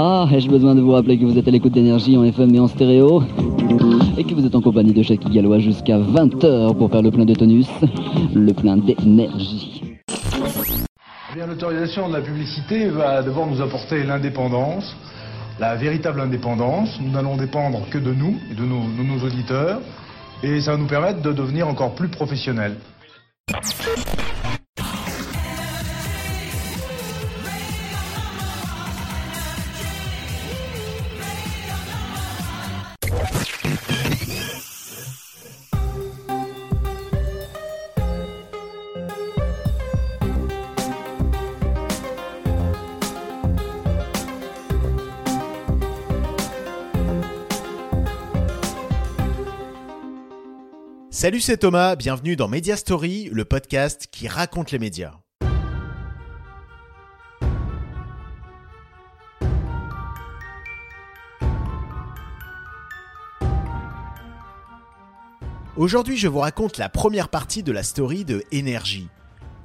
Ah, ai-je besoin de vous rappeler que vous êtes à l'écoute d'énergie en FM et en stéréo Et que vous êtes en compagnie de Jackie Gallois jusqu'à 20h pour faire le plein de tonus, le plein d'énergie. L'autorisation de la publicité va devoir nous apporter l'indépendance, la véritable indépendance. Nous n'allons dépendre que de nous et de nos, de nos auditeurs. Et ça va nous permettre de devenir encore plus professionnels. Salut, c'est Thomas, bienvenue dans Media Story, le podcast qui raconte les médias. Aujourd'hui, je vous raconte la première partie de la story de Énergie,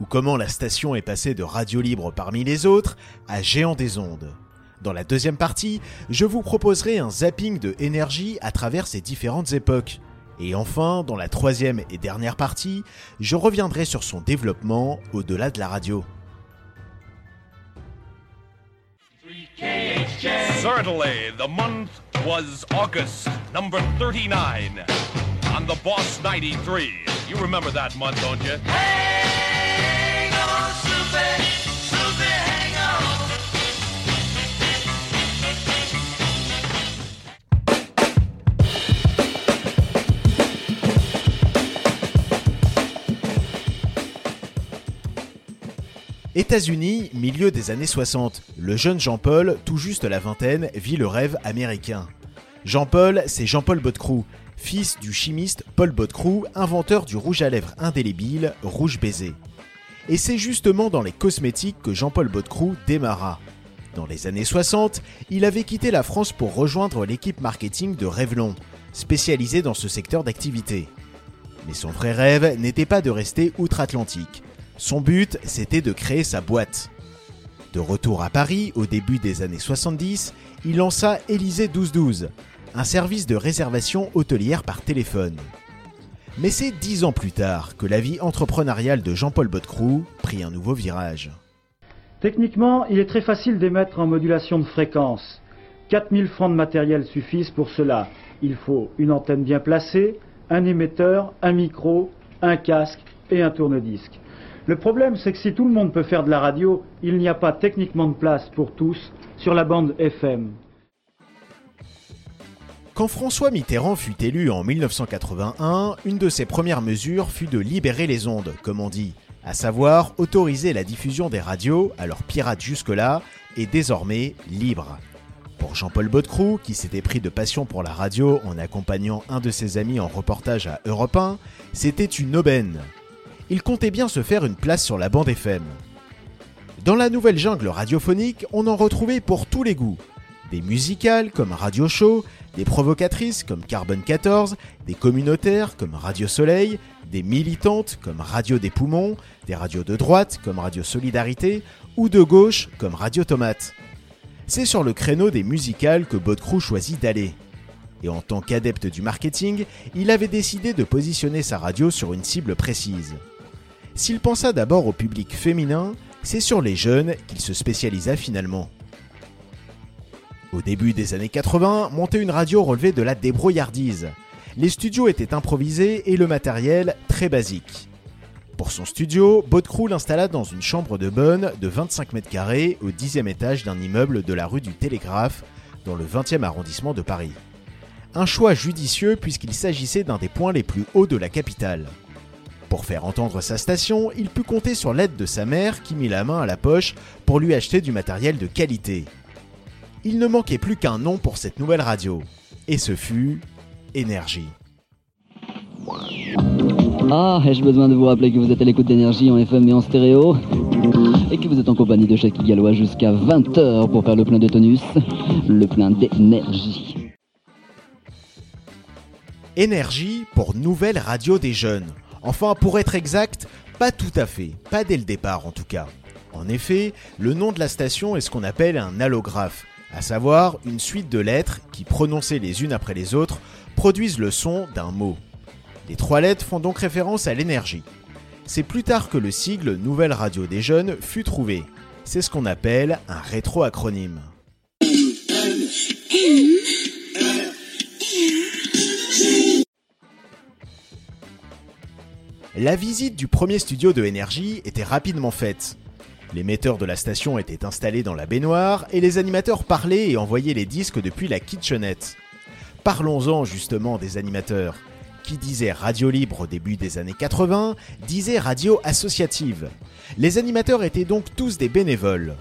ou comment la station est passée de radio libre parmi les autres à géant des ondes. Dans la deuxième partie, je vous proposerai un zapping de Énergie à travers ses différentes époques. Et enfin, dans la troisième et dernière partie, je reviendrai sur son développement au-delà de la radio. Certainly, the month was August, number 39, on the Boss 93. You remember that month, don't you? Hang on, Soupy, États-Unis, milieu des années 60. Le jeune Jean-Paul, tout juste la vingtaine, vit le rêve américain. Jean-Paul, c'est Jean-Paul Bodecroux, fils du chimiste Paul Bodecroux, inventeur du rouge à lèvres indélébile Rouge Baiser. Et c'est justement dans les cosmétiques que Jean-Paul Bodecroux démarra. Dans les années 60, il avait quitté la France pour rejoindre l'équipe marketing de Revlon, spécialisée dans ce secteur d'activité. Mais son vrai rêve n'était pas de rester outre-Atlantique. Son but, c'était de créer sa boîte. De retour à Paris, au début des années 70, il lança Élysée 1212, un service de réservation hôtelière par téléphone. Mais c'est dix ans plus tard que la vie entrepreneuriale de Jean-Paul Bodecroux prit un nouveau virage. Techniquement, il est très facile d'émettre en modulation de fréquence. 4000 francs de matériel suffisent pour cela. Il faut une antenne bien placée, un émetteur, un micro, un casque et un tourne-disque. Le problème, c'est que si tout le monde peut faire de la radio, il n'y a pas techniquement de place pour tous sur la bande FM. Quand François Mitterrand fut élu en 1981, une de ses premières mesures fut de libérer les ondes, comme on dit, à savoir autoriser la diffusion des radios, alors pirates jusque-là, et désormais libres. Pour Jean-Paul Bodecroux, qui s'était pris de passion pour la radio en accompagnant un de ses amis en reportage à Europe 1, c'était une aubaine. Il comptait bien se faire une place sur la bande FM. Dans la nouvelle jungle radiophonique, on en retrouvait pour tous les goûts. Des musicales comme Radio Show, des provocatrices comme Carbone 14, des communautaires comme Radio Soleil, des militantes comme Radio des Poumons, des radios de droite comme Radio Solidarité ou de gauche comme Radio Tomate. C'est sur le créneau des musicales que Bodecroux choisit d'aller. Et en tant qu'adepte du marketing, il avait décidé de positionner sa radio sur une cible précise. S'il pensa d'abord au public féminin, c'est sur les jeunes qu'il se spécialisa finalement. Au début des années 80, monter une radio relevait de la débrouillardise. Les studios étaient improvisés et le matériel très basique. Pour son studio, Bodecroux l'installa dans une chambre de bonne de 25 mètres carrés au 10e étage d'un immeuble de la rue du Télégraphe, dans le 20e arrondissement de Paris. Un choix judicieux puisqu'il s'agissait d'un des points les plus hauts de la capitale. Pour faire entendre sa station, il put compter sur l'aide de sa mère qui mit la main à la poche pour lui acheter du matériel de qualité. Il ne manquait plus qu'un nom pour cette nouvelle radio, et ce fut Énergie. Ah, ai-je besoin de vous rappeler que vous êtes à l'écoute d'énergie en FM et en stéréo Et que vous êtes en compagnie de Jackie Gallois jusqu'à 20h pour faire le plein de tonus, le plein d'énergie. Énergie pour Nouvelle Radio des Jeunes. Enfin, pour être exact, pas tout à fait, pas dès le départ en tout cas. En effet, le nom de la station est ce qu'on appelle un allographe, à savoir une suite de lettres qui, prononcées les unes après les autres, produisent le son d'un mot. Les trois lettres font donc référence à l'énergie. C'est plus tard que le sigle Nouvelle Radio des Jeunes fut trouvé. C'est ce qu'on appelle un rétroacronyme. La visite du premier studio de énergie était rapidement faite. L'émetteur de la station était installé dans la baignoire et les animateurs parlaient et envoyaient les disques depuis la kitchenette. Parlons-en justement des animateurs. Qui disait radio libre au début des années 80 disait radio associative. Les animateurs étaient donc tous des bénévoles.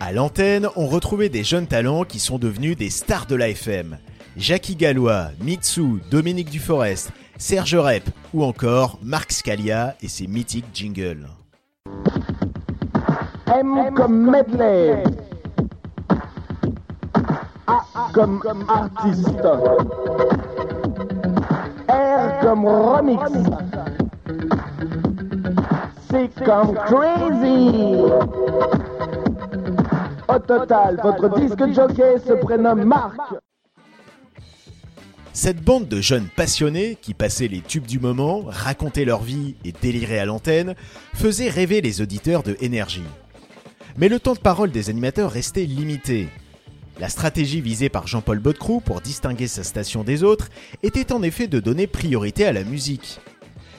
À l'antenne, on retrouvait des jeunes talents qui sont devenus des stars de l'AFM. Jackie Gallois, Mitsu, Dominique Duforest, Serge Rep ou encore Marc Scalia et ses mythiques jingles. M comme medley. A comme artiste. R comme remix. C comme crazy. Au total, votre disque jockey se prénomme Marc. Cette bande de jeunes passionnés qui passaient les tubes du moment, racontaient leur vie et déliraient à l'antenne, faisait rêver les auditeurs de énergie. Mais le temps de parole des animateurs restait limité. La stratégie visée par Jean-Paul Bodecroux pour distinguer sa station des autres était en effet de donner priorité à la musique.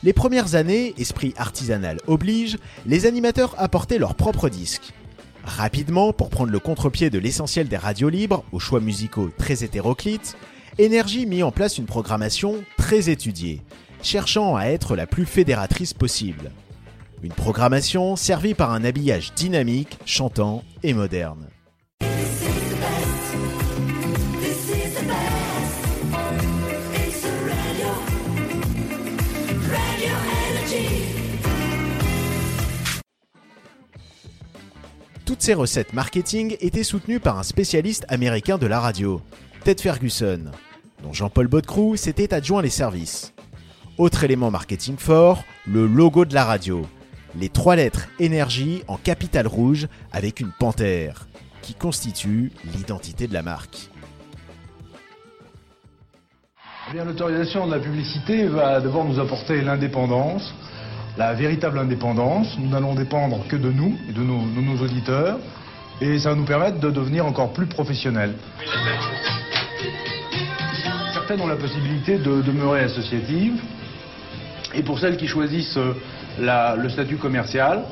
Les premières années, esprit artisanal oblige, les animateurs apportaient leurs propres disques. Rapidement, pour prendre le contre-pied de l'essentiel des radios libres, aux choix musicaux très hétéroclites, Énergie mit en place une programmation très étudiée, cherchant à être la plus fédératrice possible. Une programmation servie par un habillage dynamique, chantant et moderne. Toutes ces recettes marketing étaient soutenues par un spécialiste américain de la radio, Ted Ferguson, dont Jean-Paul Bodecroux s'était adjoint les services. Autre élément marketing fort, le logo de la radio. Les trois lettres énergie en capitale rouge avec une panthère, qui constitue l'identité de la marque. Eh l'autorisation de la publicité va d'abord nous apporter l'indépendance, la véritable indépendance. Nous n'allons dépendre que de nous et de nos, de nos auditeurs. Et ça va nous permettre de devenir encore plus professionnels. Ont la possibilité de demeurer associatives. Et pour celles qui choisissent euh, le statut commercial,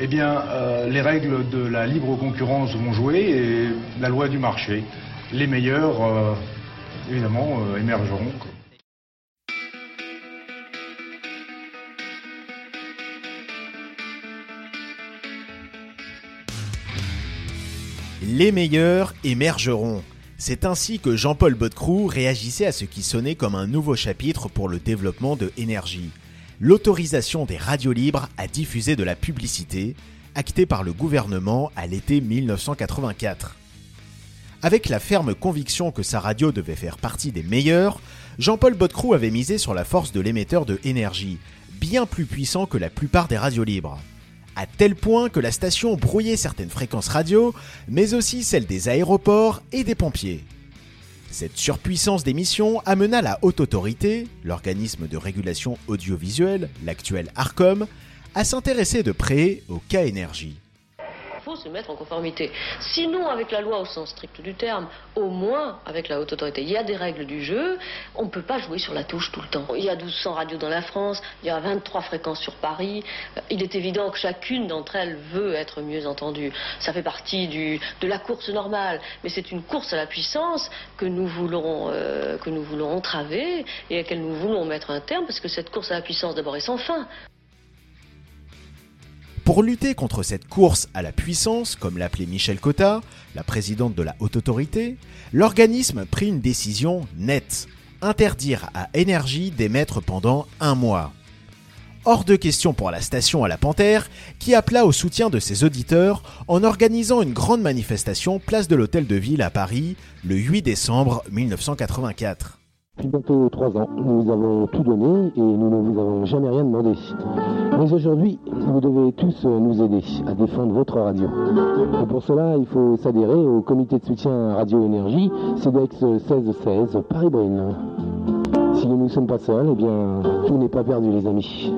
eh bien, euh, les règles de la libre concurrence vont jouer et la loi du marché. Les meilleurs, euh, évidemment, émergeront. Les meilleurs émergeront. C'est ainsi que Jean-Paul Bodecroux réagissait à ce qui sonnait comme un nouveau chapitre pour le développement de énergie. L'autorisation des radios libres à diffuser de la publicité, actée par le gouvernement à l'été 1984. Avec la ferme conviction que sa radio devait faire partie des meilleurs, Jean-Paul Bodecroux avait misé sur la force de l'émetteur de énergie, bien plus puissant que la plupart des radios libres à tel point que la station brouillait certaines fréquences radio, mais aussi celles des aéroports et des pompiers. Cette surpuissance d'émission amena la Haute Autorité, l'organisme de régulation audiovisuelle, l'actuel ARCOM, à s'intéresser de près au cas énergie. Faut se mettre en conformité. Sinon, avec la loi au sens strict du terme, au moins avec la haute autorité. Il y a des règles du jeu, on ne peut pas jouer sur la touche tout le temps. Il y a 1200 radios dans la France, il y a 23 fréquences sur Paris. Euh, Il est évident que chacune d'entre elles veut être mieux entendue. Ça fait partie de la course normale, mais c'est une course à la puissance que nous voulons, euh, que nous voulons entraver et à laquelle nous voulons mettre un terme, parce que cette course à la puissance d'abord est sans fin. Pour lutter contre cette course à la puissance, comme l'appelait Michel Cotta, la présidente de la Haute Autorité, l'organisme prit une décision nette interdire à Énergie d'émettre pendant un mois. Hors de question pour la station à la Panthère, qui appela au soutien de ses auditeurs en organisant une grande manifestation place de l'Hôtel de Ville à Paris le 8 décembre 1984. Depuis bientôt trois ans, nous avons tout donné et nous ne vous avons jamais rien demandé. Mais aujourd'hui, vous devez tous nous aider à défendre votre radio. Et pour cela, il faut s'adhérer au comité de soutien Radio Énergie, CEDEX 1616 Paris-Brune. Si nous ne sommes pas seuls, eh bien, tout n'est pas perdu, les amis.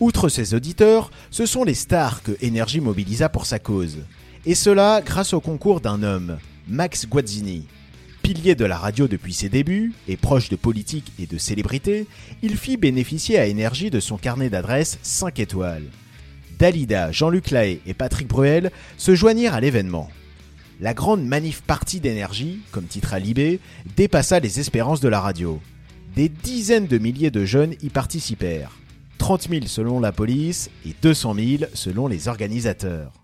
Outre ses auditeurs, ce sont les stars que Énergie mobilisa pour sa cause. Et cela grâce au concours d'un homme, Max Guazzini. Pilier de la radio depuis ses débuts et proche de politique et de célébrités, il fit bénéficier à Énergie de son carnet d'adresses 5 étoiles. Dalida, Jean-Luc Lahaye et Patrick Bruel se joignirent à l'événement. La grande manif partie d'énergie, comme titre à Libé, dépassa les espérances de la radio. Des dizaines de milliers de jeunes y participèrent. 30 000 selon la police et 200 000 selon les organisateurs.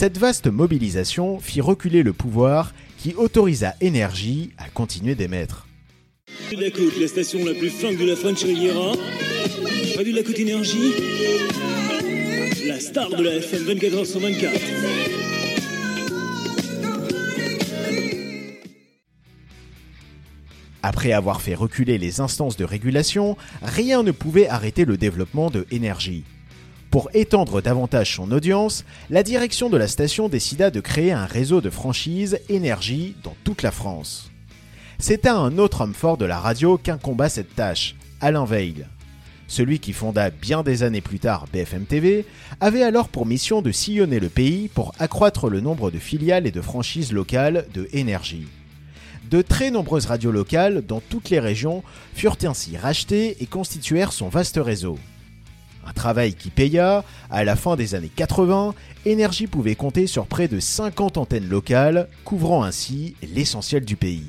Cette vaste mobilisation fit reculer le pouvoir qui autorisa Énergie à continuer d'émettre. de la côte, la station la plus funk de la French Riviera. Pas de la côte énergie. La star de la FM 24 h sur 24. Après avoir fait reculer les instances de régulation, rien ne pouvait arrêter le développement de Énergie. Pour étendre davantage son audience, la direction de la station décida de créer un réseau de franchises Énergie dans toute la France. C'est à un autre homme fort de la radio qu'incomba cette tâche, Alain Veil. Celui qui fonda bien des années plus tard BFM TV avait alors pour mission de sillonner le pays pour accroître le nombre de filiales et de franchises locales de Énergie. De très nombreuses radios locales dans toutes les régions furent ainsi rachetées et constituèrent son vaste réseau. Un travail qui paya, à la fin des années 80, Énergie pouvait compter sur près de 50 antennes locales, couvrant ainsi l'essentiel du pays.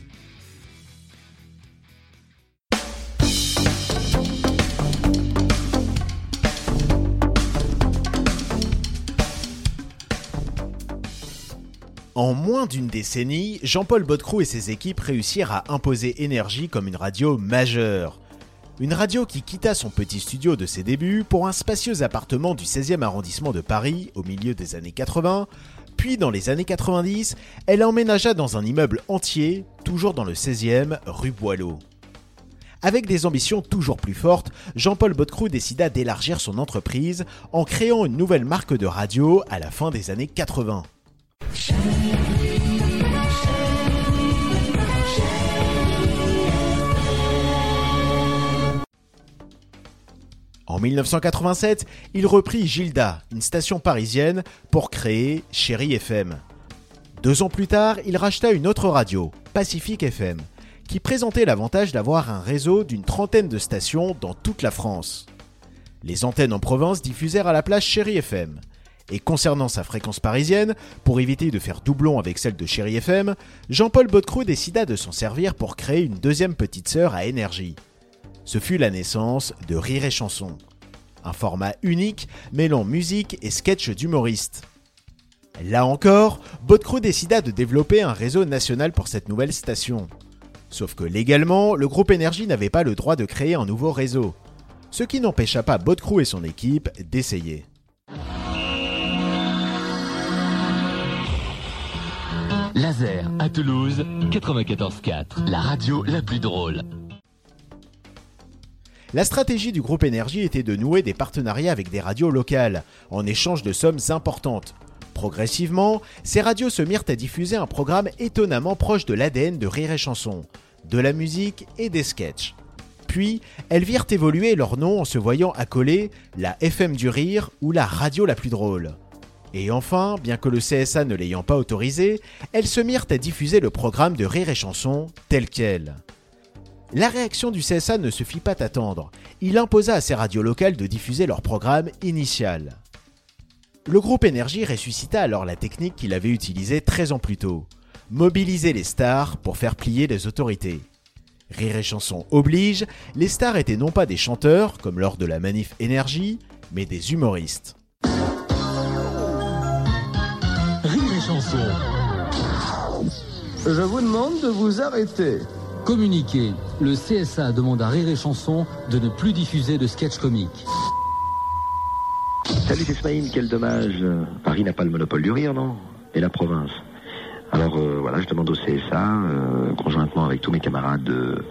En moins d'une décennie, Jean-Paul Bodecroux et ses équipes réussirent à imposer Énergie comme une radio majeure. Une radio qui quitta son petit studio de ses débuts pour un spacieux appartement du 16e arrondissement de Paris au milieu des années 80, puis dans les années 90, elle emménagea dans un immeuble entier, toujours dans le 16e, rue Boileau. Avec des ambitions toujours plus fortes, Jean-Paul Bodecroux décida d'élargir son entreprise en créant une nouvelle marque de radio à la fin des années 80. En 1987, il reprit Gilda, une station parisienne, pour créer Chéri FM. Deux ans plus tard, il racheta une autre radio, Pacifique FM, qui présentait l'avantage d'avoir un réseau d'une trentaine de stations dans toute la France. Les antennes en province diffusèrent à la place Chéri FM. Et concernant sa fréquence parisienne, pour éviter de faire doublon avec celle de Chéri FM, Jean-Paul Bodecroux décida de s'en servir pour créer une deuxième petite sœur à énergie. Ce fut la naissance de Rire et Chanson. Un format unique mêlant musique et sketch d'humoristes. Là encore, Bodecroux décida de développer un réseau national pour cette nouvelle station. Sauf que légalement, le groupe Énergie n'avait pas le droit de créer un nouveau réseau. Ce qui n'empêcha pas Bodecroux et son équipe d'essayer. Laser à Toulouse, 94.4, la radio la plus drôle. La stratégie du groupe Énergie était de nouer des partenariats avec des radios locales, en échange de sommes importantes. Progressivement, ces radios se mirent à diffuser un programme étonnamment proche de l'ADN de Rire et Chanson, de la musique et des sketchs. Puis, elles virent évoluer leur nom en se voyant accoler la FM du rire ou la radio la plus drôle. Et enfin, bien que le CSA ne l'ayant pas autorisé, elles se mirent à diffuser le programme de Rire et Chanson tel quel. La réaction du CSA ne se fit pas attendre. Il imposa à ses radios locales de diffuser leur programme initial. Le groupe Énergie ressuscita alors la technique qu'il avait utilisée 13 ans plus tôt. Mobiliser les stars pour faire plier les autorités. Rire et chanson oblige, les stars étaient non pas des chanteurs, comme lors de la manif Énergie, mais des humoristes. Rire et chanson. Je vous demande de vous arrêter. Communiqué. Le CSA demande à Rire et Chanson de ne plus diffuser de sketch comique. Salut c'est Smaïn, quel dommage. Paris n'a pas le monopole du rire, non? Et la province. Alors euh, voilà, je demande au CSA, euh, conjointement avec tous mes camarades euh,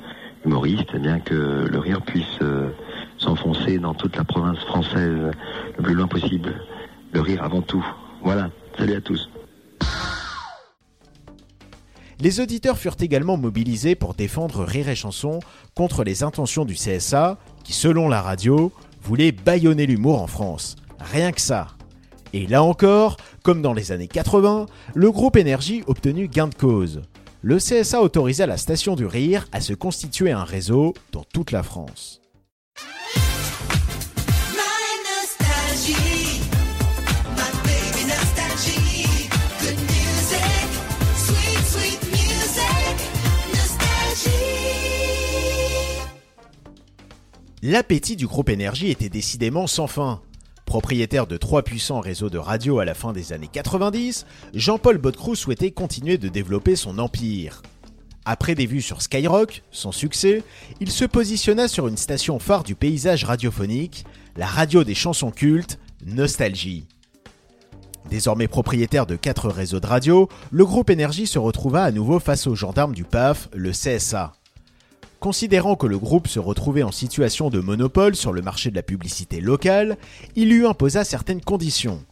humoristes, eh bien que le rire puisse s'enfoncer dans toute la province française le plus loin possible. Le rire avant tout. Voilà, salut à tous. Les auditeurs furent également mobilisés pour défendre Rire et Chanson contre les intentions du CSA, qui, selon la radio, voulait bâillonner l'humour en France. Rien que ça. Et là encore, comme dans les années 80, le groupe Énergie obtenu gain de cause. Le CSA autorisa la Station du Rire à se constituer un réseau dans toute la France. L'appétit du groupe Énergie était décidément sans fin. Propriétaire de trois puissants réseaux de radio à la fin des années 90, Jean-Paul Bodecrou souhaitait continuer de développer son empire. Après des vues sur Skyrock, son succès, il se positionna sur une station phare du paysage radiophonique, la radio des chansons cultes, Nostalgie. Désormais propriétaire de quatre réseaux de radio, le groupe Énergie se retrouva à nouveau face aux gendarmes du PAF, le CSA. Considérant que le groupe se retrouvait en situation de monopole sur le marché de la publicité locale, il lui imposa certaines conditions.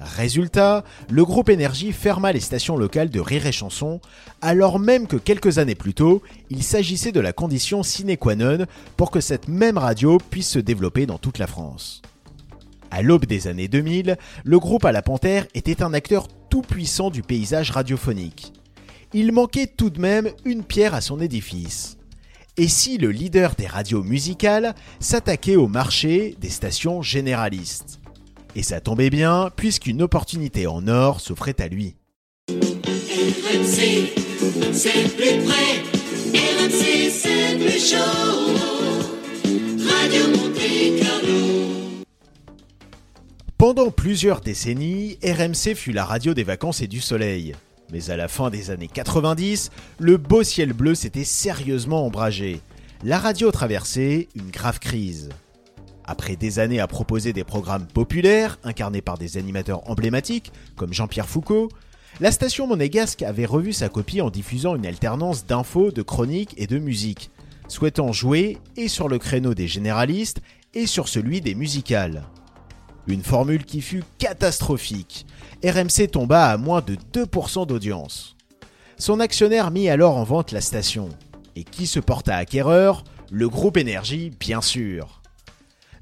Résultat, le groupe Énergie ferma les stations locales de Rire et Chanson, alors même que quelques années plus tôt, il s'agissait de la condition sine qua non pour que cette même radio puisse se développer dans toute la France. À l'aube des années 2000, le groupe à la Panthère était un acteur tout puissant du paysage radiophonique. Il manquait tout de même une pierre à son édifice. Et si le leader des radios musicales s'attaquait au marché des stations généralistes? Et ça tombait bien, puisqu'une opportunité en or s'offrait à lui. RMC, c'est plus près. RMC, c'est plus chaud. Radio Monte Carlo. Pendant plusieurs décennies, RMC fut la radio des vacances et du soleil. Mais à la fin des années 90, le beau ciel bleu s'était sérieusement ombragé. La radio traversait une grave crise. Après des années à proposer des programmes populaires, incarnés par des animateurs emblématiques, comme Jean-Pierre Foucault, la station monégasque avait revu sa copie en diffusant une alternance d'infos, de chroniques et de musique, souhaitant jouer et sur le créneau des généralistes et sur celui des musicales. Une formule qui fut catastrophique. RMC tomba à moins de 2% d'audience. Son actionnaire mit alors en vente la station. Et qui se porta acquéreur? Le groupe Énergie, bien sûr.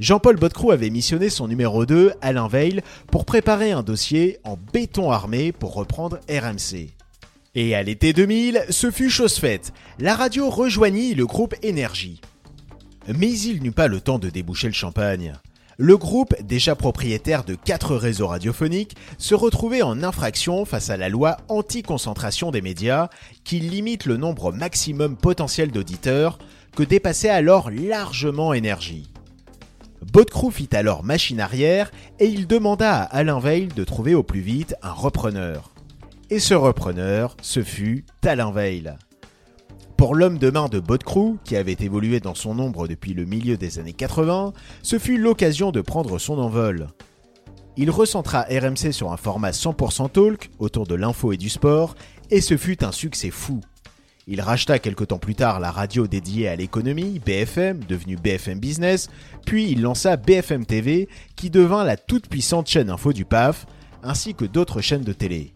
Jean-Paul Bodecrou avait missionné son numéro 2, Alain Veil, pour préparer un dossier en béton armé pour reprendre RMC. Et à l'été 2000, ce fut chose faite. La radio rejoignit le groupe Énergie. Mais il n'eut pas le temps de déboucher le champagne. Le groupe, déjà propriétaire de quatre réseaux radiophoniques, se retrouvait en infraction face à la loi anti-concentration des médias qui limite le nombre maximum potentiel d'auditeurs que dépassait alors largement Énergie. Bodecrou fit alors machine arrière et il demanda à Alain Veil de trouver au plus vite un repreneur. Et ce repreneur, ce fut Alain Veil. Pour l'homme de main de Bodecrou, qui avait évolué dans son ombre depuis le milieu des années 80, ce fut l'occasion de prendre son envol. Il recentra RMC sur un format 100% talk autour de l'info et du sport, et ce fut un succès fou. Il racheta quelque temps plus tard la radio dédiée à l'économie, BFM, devenue BFM Business, puis il lança BFM TV, qui devint la toute puissante chaîne info du PAF, ainsi que d'autres chaînes de télé.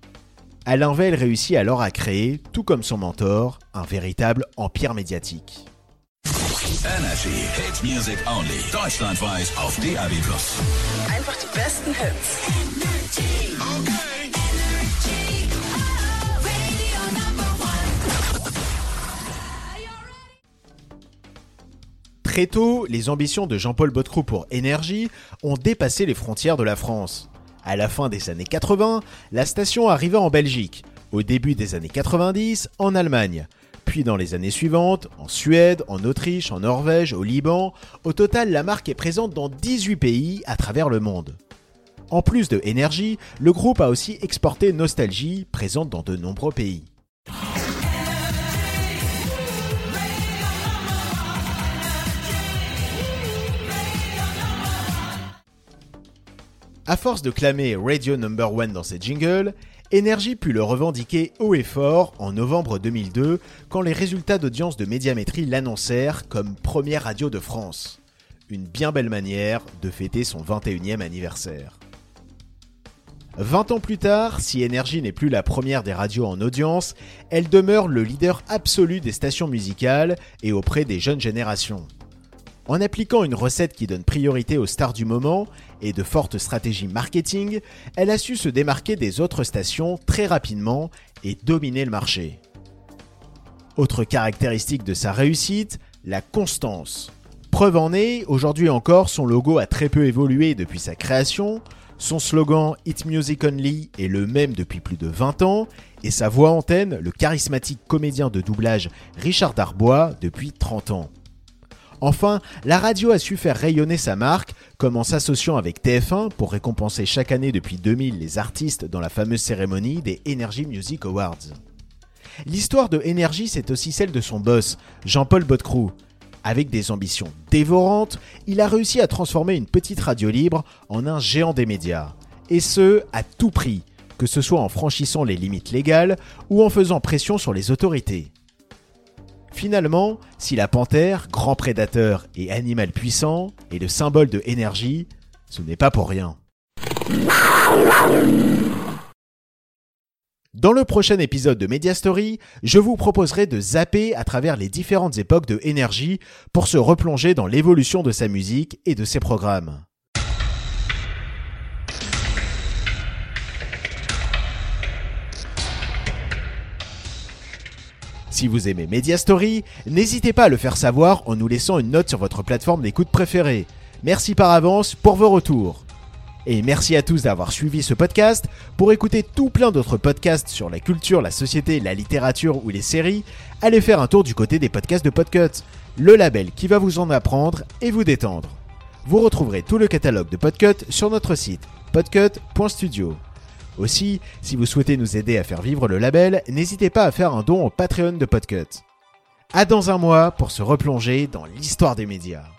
Alain Veil réussit alors à créer, tout comme son mentor, un véritable empire médiatique. Energy Hit Music Only. Deutschlandweit auf DAB+. Einfach die besten Hits. Très tôt, les ambitions de Jean-Paul Bodecrou pour Énergie ont dépassé les frontières de la France. À la fin des années 80, la station arriva en Belgique, au début des années 90 en Allemagne, puis dans les années suivantes en Suède, en Autriche, en Norvège, au Liban. Au total, la marque est présente dans 18 pays à travers le monde. En plus de Énergie, le groupe a aussi exporté Nostalgie, présente dans de nombreux pays. À force de clamer Radio Number One dans ses jingles, Energy put le revendiquer haut et fort en novembre 2002 quand les résultats d'audience de médiamétrie l'annoncèrent comme première radio de France. Une bien belle manière de fêter son 21e anniversaire. 20 ans plus tard, si Energy n'est plus la première des radios en audience, elle demeure le leader absolu des stations musicales et auprès des jeunes générations. En appliquant une recette qui donne priorité aux stars du moment et de fortes stratégies marketing, elle a su se démarquer des autres stations très rapidement et dominer le marché. Autre caractéristique de sa réussite, la constance. Preuve en est, aujourd'hui encore, son logo a très peu évolué depuis sa création, son slogan It's Music Only est le même depuis plus de 20 ans, et sa voix antenne, le charismatique comédien de doublage Richard Darbois, depuis 30 ans. Enfin, la radio a su faire rayonner sa marque, comme en s'associant avec TF1 pour récompenser chaque année depuis 2000 les artistes dans la fameuse cérémonie des Energy Music Awards. L'histoire de Energy, c'est aussi celle de son boss, Jean-Paul Botcrou. Avec des ambitions dévorantes, il a réussi à transformer une petite radio libre en un géant des médias. Et ce, à tout prix, que ce soit en franchissant les limites légales ou en faisant pression sur les autorités. Finalement, si la panthère, grand prédateur et animal puissant, est le symbole de énergie, ce n'est pas pour rien. Dans le prochain épisode de Media Story, je vous proposerai de zapper à travers les différentes époques de énergie pour se replonger dans l'évolution de sa musique et de ses programmes. Si vous aimez Media Story, n'hésitez pas à le faire savoir en nous laissant une note sur votre plateforme d'écoute préférée. Merci par avance pour vos retours. Et merci à tous d'avoir suivi ce podcast. Pour écouter tout plein d'autres podcasts sur la culture, la société, la littérature ou les séries, allez faire un tour du côté des podcasts de Podcut, le label qui va vous en apprendre et vous détendre. Vous retrouverez tout le catalogue de Podcut sur notre site podcut.studio. Aussi, si vous souhaitez nous aider à faire vivre le label, n'hésitez pas à faire un don au Patreon de Podcut. À dans un mois pour se replonger dans l'histoire des médias.